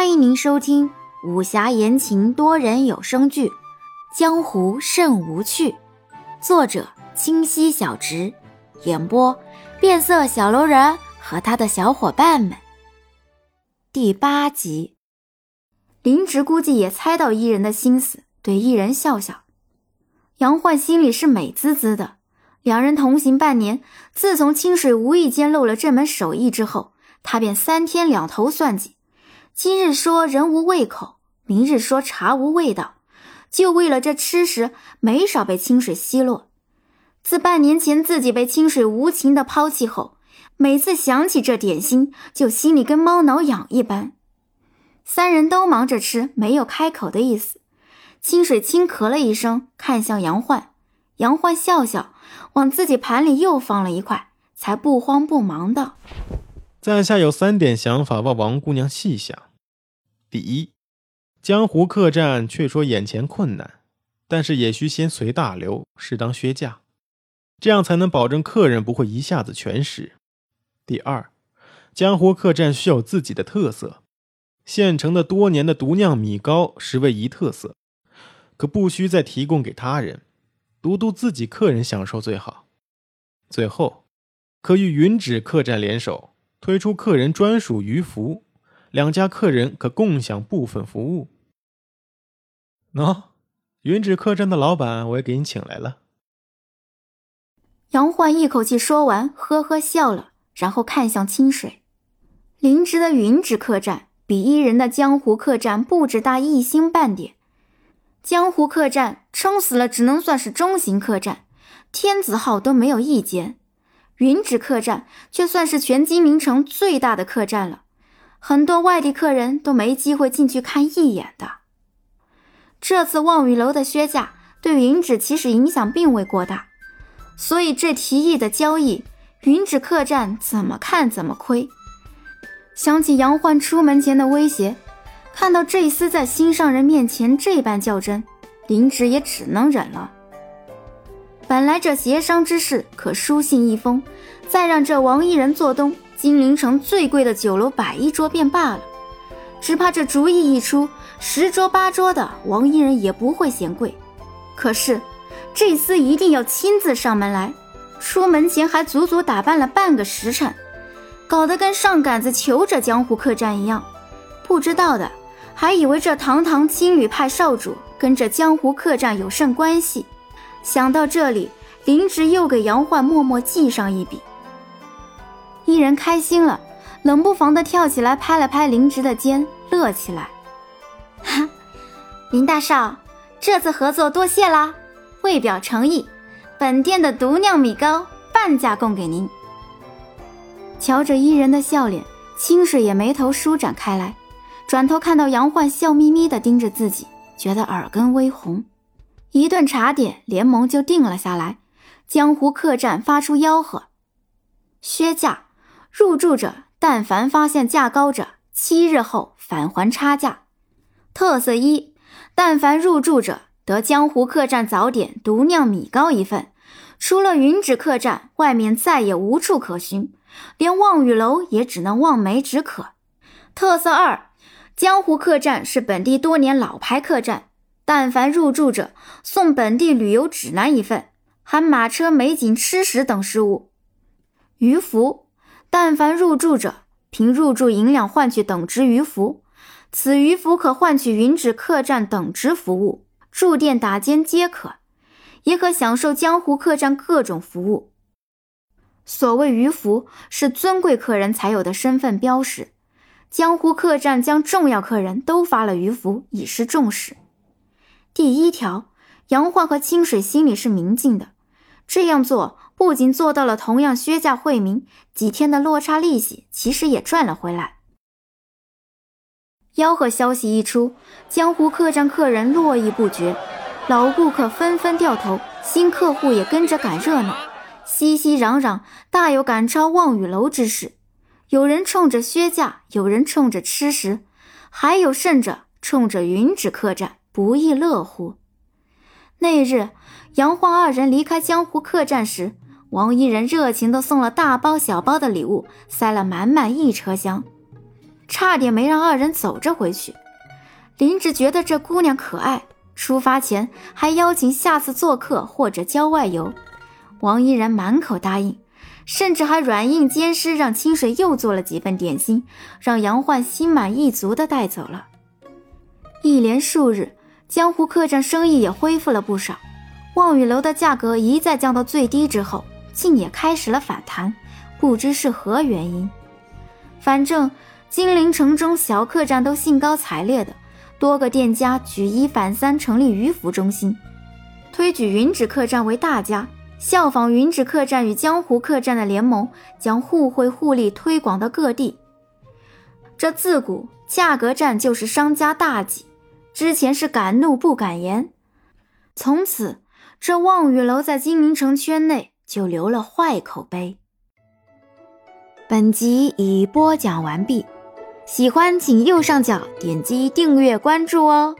欢迎您收听武侠言情多人有声剧《江湖甚无趣》，作者清溪小直，演播变色小楼人和他的小伙伴们。第八集，林直估计也猜到伊人的心思，对伊人笑笑。杨焕心里是美滋滋的，两人同行半年，自从清水无意间露了这门手艺之后，他便三天两头算计。今日说人无胃口，明日说茶无味道，就为了这吃食，没少被清水奚落。自半年前自己被清水无情的抛弃后，每次想起这点心，就心里跟猫挠痒一般。三人都忙着吃，没有开口的意思。清水轻咳了一声，看向杨焕，杨焕笑笑，往自己盘里又放了一块，才不慌不忙道：“在下有三点想法，望王姑娘细想。”第一，江湖客栈却说眼前困难，但是也需先随大流，适当削价，这样才能保证客人不会一下子全食。第二，江湖客栈需有自己的特色，现成的多年的独酿米糕实为一特色，可不需再提供给他人，独独自己客人享受最好。最后，可与云芷客栈联手，推出客人专属鱼服。两家客人可共享部分服务。喏，云芷客栈的老板我也给你请来了。杨焕一口气说完，呵呵笑了，然后看向清水。林芝的云芷客栈比伊人的江湖客栈不止大一星半点。江湖客栈撑死了只能算是中型客栈，天子号都没有一间。云芷客栈却算是全金陵城最大的客栈了。很多外地客人都没机会进去看一眼的。这次望雨楼的削价对云芷其实影响并未过大，所以这提议的交易，云芷客栈怎么看怎么亏。想起杨焕出门前的威胁，看到这厮在心上人面前这般较真，林芷也只能忍了。本来这协商之事可书信一封，再让这王一人做东。金陵城最贵的酒楼摆一桌便罢了，只怕这主意一出，十桌八桌的王一人也不会嫌贵。可是这厮一定要亲自上门来，出门前还足足打扮了半个时辰，搞得跟上杆子求着江湖客栈一样。不知道的还以为这堂堂青旅派少主跟这江湖客栈有甚关系。想到这里，林直又给杨焕默默记上一笔。一人开心了，冷不防的跳起来，拍了拍林直的肩，乐起来。哈，林大少，这次合作多谢啦！为表诚意，本店的独酿米糕半价供给您。瞧着伊人的笑脸，清水也眉头舒展开来，转头看到杨焕笑眯眯的盯着自己，觉得耳根微红。一顿茶点，联盟就定了下来。江湖客栈发出吆喝，削价。入住者但凡发现价高者，七日后返还差价。特色一：但凡入住者得江湖客栈早点独酿米糕一份，除了云芷客栈，外面再也无处可寻，连望雨楼也只能望梅止渴。特色二：江湖客栈是本地多年老牌客栈，但凡入住者送本地旅游指南一份，含马车、美景、吃食等食物。鱼福。但凡入住者，凭入住银两换取等值鱼服，此鱼服可换取云芷客栈等值服务，住店打尖皆可，也可享受江湖客栈各种服务。所谓鱼服，是尊贵客人才有的身份标识，江湖客栈将重要客人都发了鱼服，以示重视。第一条，杨焕和清水心里是明镜的，这样做。不仅做到了同样削价惠民，几天的落差利息其实也赚了回来。吆喝消息一出，江湖客栈客人络绎不绝，老顾客纷纷掉头，新客户也跟着赶热闹，熙熙攘攘，大有赶超望雨楼之势。有人冲着削价，有人冲着吃食，还有甚者冲着云芷客栈，不亦乐乎。那日，杨焕二人离开江湖客栈时。王一人热情地送了大包小包的礼物，塞了满满一车厢。差点没让二人走着回去。林芝觉得这姑娘可爱，出发前还邀请下次做客或者郊外游。王依然满口答应，甚至还软硬兼施，让清水又做了几份点心，让杨焕心满意足地带走了。一连数日，江湖客栈生意也恢复了不少。望雨楼的价格一再降到最低之后，竟也开始了反弹，不知是何原因。反正金陵城中小客栈都兴高采烈的。多个店家举一反三，成立渔服中心，推举云指客栈为大家，效仿云指客栈与江湖客栈的联盟，将互惠互利推广到各地。这自古价格战就是商家大忌，之前是敢怒不敢言，从此这望雨楼在金陵城圈内就留了坏口碑。本集已播讲完毕。喜欢请右上角点击订阅关注哦。